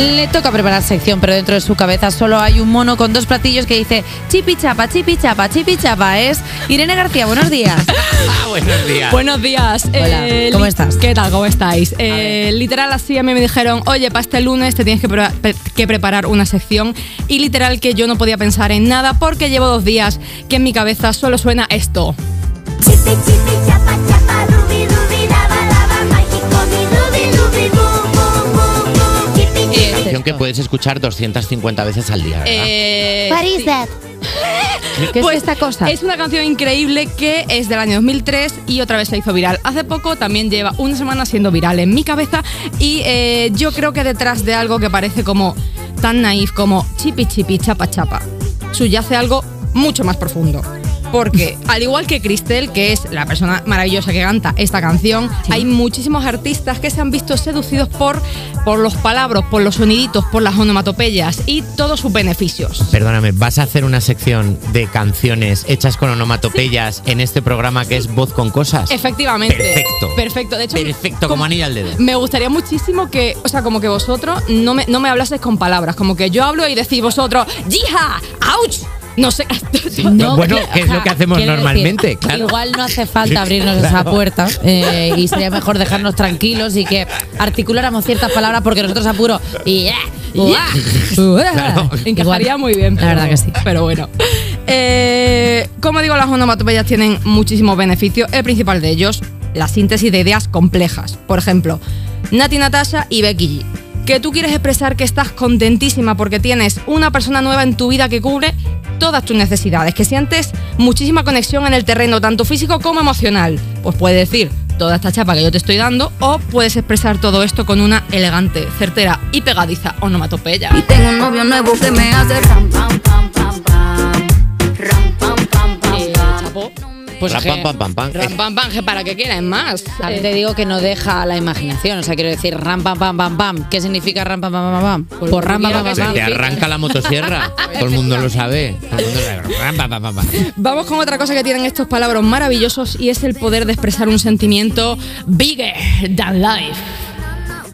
Le toca preparar sección, pero dentro de su cabeza solo hay un mono con dos platillos que dice chipi chapa, chipi chapa, chipi chapa. Es Irene García, buenos días. Ah, buenos días. Buenos días. Hola, Eh, ¿cómo estás? ¿Qué tal? ¿Cómo estáis? Eh, literal, así a mí me dijeron, oye, para este lunes te tienes que, pre- pre- que preparar una sección. Y literal que yo no podía pensar en nada porque llevo dos días que en mi cabeza solo suena esto. Chipi chipi chapa chapa Canción que puedes escuchar 250 veces al día, ¿verdad? Eh, What is sí. that? ¿Qué Pues es esta cosa? Es una canción increíble que es del año 2003 y otra vez se hizo viral. Hace poco también lleva una semana siendo viral en mi cabeza y eh, yo creo que detrás de algo que parece como tan naif como chipi chipi chapa chapa subyace algo mucho más profundo. Porque al igual que Cristel, que es la persona maravillosa que canta esta canción, hay muchísimos artistas que se han visto seducidos por, por los palabras, por los soniditos, por las onomatopeyas y todos sus beneficios. Perdóname, ¿vas a hacer una sección de canciones hechas con onomatopeyas en este programa que es Voz con Cosas? Efectivamente. Perfecto. Perfecto. De hecho, Perfecto, como anillo al dedo. Me gustaría muchísimo que, o sea, como que vosotros no me, no me hablaseis con palabras, como que yo hablo y decís vosotros, ¡Yija! ¡Auch! No sé. No, bueno, que- es lo que hacemos normalmente, decir, claro. Igual no hace falta abrirnos esa puerta eh, y sería mejor dejarnos tranquilos y que articuláramos ciertas palabras porque nosotros apuro y. Claro. Encajaría Igual. muy bien. La verdad que sí. Pero bueno. Eh, como digo, las onomatopeyas tienen muchísimos beneficios. El principal de ellos, la síntesis de ideas complejas. Por ejemplo, Nati Natasha y Becky G. Que tú quieres expresar que estás contentísima porque tienes una persona nueva en tu vida que cubre todas tus necesidades, que sientes muchísima conexión en el terreno, tanto físico como emocional. Pues puedes decir toda esta chapa que yo te estoy dando, o puedes expresar todo esto con una elegante, certera y pegadiza onomatopeya. Y tengo un novio nuevo que me hace pam pam. Pues Ram, que- pam, pam, pam, pam. Ram, pam, pam, que para que quieran más. También Eh, te digo que no deja la imaginación, o sea, quiero decir ram pam pam pam pam. ¿Qué significa ram pam pam pam pam? Pues Pues ram pam pam pam. Se pam. te arranca la motosierra. Todo el mundo lo sabe. Todo el mundo lo sabe. Ram, pam, pam, pam, pam. Vamos con otra cosa que tienen estos palabras maravillosos y es el poder de expresar un sentimiento bigger than life.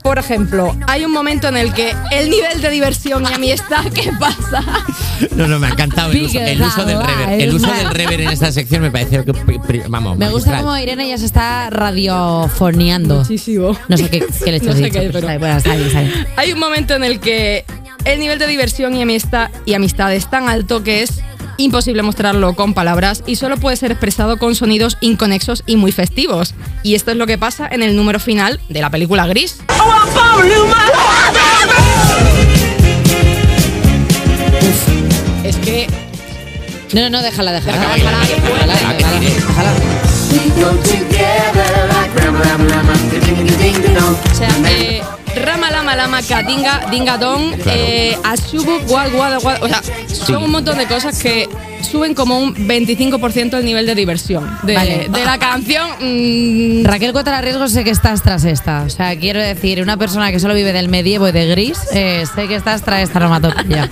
Por ejemplo, hay un momento en el que el nivel de diversión y amistad que pasa. No, no, me ha encantado el uso, el uso del rever. El uso del rever en esta sección me parece que, vamos, Me gusta como Irene ya se está radiofoneando. Muchísimo. No sé qué, qué le No has sé dicho. qué, pero- Bueno, está bien, está bien. Hay un momento en el que el nivel de diversión y amistad, y amistad es tan alto que es imposible mostrarlo con palabras y solo puede ser expresado con sonidos inconexos y muy festivos. Y esto es lo que pasa en el número final de la película Gris. Es que No, no, no, déjala, déjala. Déjala, Déjala, déjala, déjala, déjala, que déjala, tire. déjala. Lama Katinga Dinga Dong, eh, Ashubu Guad Guad Guad. O sea, son un montón de cosas que suben como un 25% el nivel de diversión de, Vale. de la canción. mm, Raquel Cuota Riesgo sé que estás tras esta. O sea, quiero decir, una persona que solo vive del medievo y de gris, eh, sé que estás tras esta onomatopeya.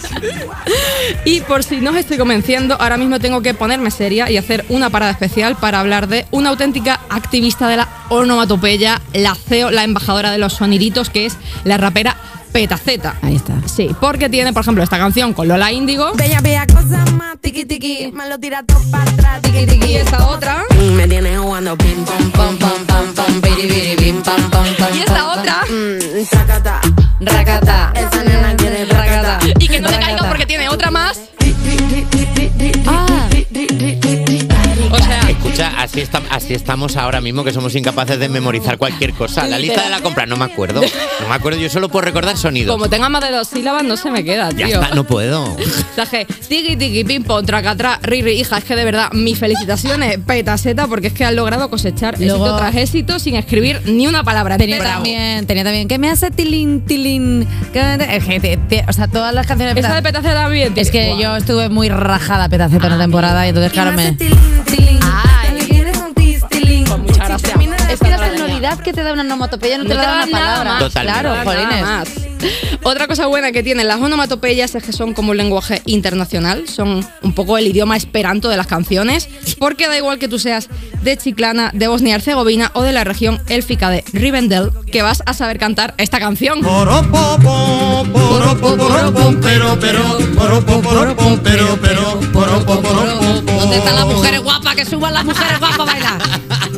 y por si no os estoy convenciendo, ahora mismo tengo que ponerme seria y hacer una parada especial para hablar de una auténtica activista de la onomatopeya, la CEO, la embajadora de los soniditos, que es la rapera Petaceta. Ahí está. Sí, porque tiene, por ejemplo, esta canción con Lola Índigo. Bella, bella cosa más, tiki tiki, me lo tira todo para atrás, tiki tiki. Y esta otra. Me tienes jugando pim pam pam pam pam pam, piri piri pim pam pam pam. Y esta otra. Mm, tacata. Racata. Esa nena quiere así, está- así estamos ahora mismo que somos incapaces de memorizar cualquier cosa. La lista de la compra, no me acuerdo. No me acuerdo, yo solo puedo recordar sonidos. como tenga más de dos sílabas, no se me queda, Ya tío. está, no puedo. O sea, que tiki tiki pim pom tracatrá, riri, hija, es que de verdad, mis felicitaciones, petaseta, porque es que han logrado cosechar Luego- éxito tras éxito sin escribir ni una palabra. tenía también, tenía también, que me hace tilín, tilín. o sea, todas las canciones de Esa de Petaceta- también. Es que yo estuve muy rajada Petaceta una temporada y entonces, claro, me. Con gracia. Es que la sonoridad que te da una onomatopeya no te No la te da da una nada palabra. Totalmente. Claro, Nada jolines. más. Otra cosa buena que tienen las onomatopeyas es que son como un lenguaje internacional, son un poco el idioma esperanto de las canciones, porque da igual que tú seas de Chiclana, de Bosnia y Herzegovina o de la región élfica de Rivendell, que vas a saber cantar esta canción. poropo, poropom, pero, pero, poropo, poropom, pero, pero, poropo, poropom, ¿Dónde están las mujeres guapas? Que suban las mujeres guapas a bailar.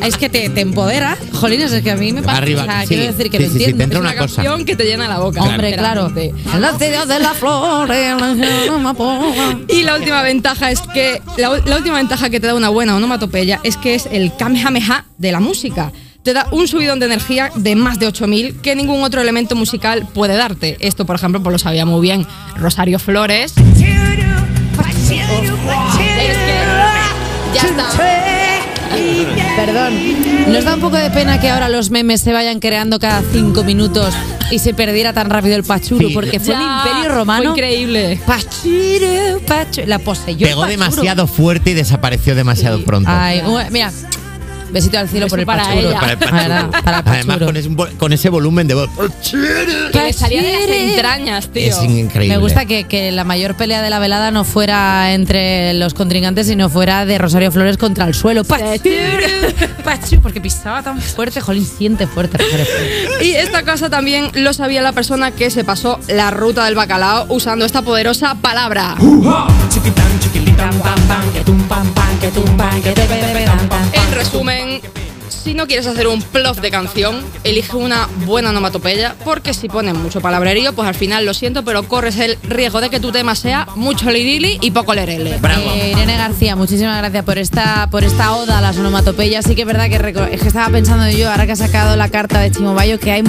Es que te, te empodera. Jolines, es que a mí me pasa. Arriba, o sea, sí, quiero decir que sí, lo sí, sí, entiendo. te entra Es una una cosa. canción que te llena la boca. Hombre, claro. los días de las flores, la amapola. Y la última ventaja es que la, la última ventaja que te da una buena onomatopeya es que es el kamehameha de la música. Te da un subidón de energía de más de 8000 que ningún otro elemento musical puede darte. Esto, por ejemplo, pues lo sabía muy bien Rosario Flores. Es que ya está. Perdón. ¿Nos da un poco de pena que ahora los memes se vayan creando cada cinco minutos y se perdiera tan rápido el pachuru? Sí. Porque fue Ya, el imperio romano. Fue increíble. Pachuru, pachuru. La poseyó. Pegó pachuru. demasiado fuerte y desapareció demasiado pronto. Ay, mira. Besito al cielo por el para pachuru. ella. Para el La verdad, pachuru. para el Además, con ese, con ese volumen de voz. Que le salía de las entrañas, tío. Es increíble. Me gusta que, que la mayor pelea de la velada no fuera entre los contrincantes, sino fuera de Rosario Flores contra el suelo. Porque pisaba tan fuerte, jolín, siente fuerte Rosario Flores. Y esta cosa también lo sabía la persona que se pasó la ruta del bacalao usando esta poderosa palabra. En resumen, si no quieres hacer un plof de canción, elige una buena onomatopeya, porque si pones mucho palabrerío, pues al final lo siento, pero corres el riesgo de que tu tema sea mucho lirili y poco lerele. Bravo. Eh, Irene García, muchísimas gracias por esta, por esta oda a las onomatopeyas. Sí que es verdad que, es que estaba pensando yo, ahora que ha sacado la carta de Chimobayo, que hay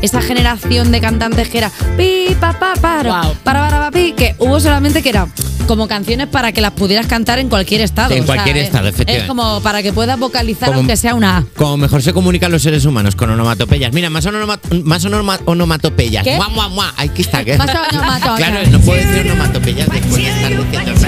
esa generación de cantantes que era pi, pa, pa, paro, para, para, pa, pi, que hubo solamente que era como canciones para que las pudieras cantar en cualquier estado. En cualquier estado, efectivamente. Es como para que puedas vocalizar como, aunque sea una A. Como mejor se comunican los seres humanos con onomatopeyas. Mira, más, onoma, más onoma, onomatopeyas. ¿Qué? Mua, mua, mua. Ahí está. Más onomatopeyas. Claro, no puedo decir onomatopeyas después de estar diciendo.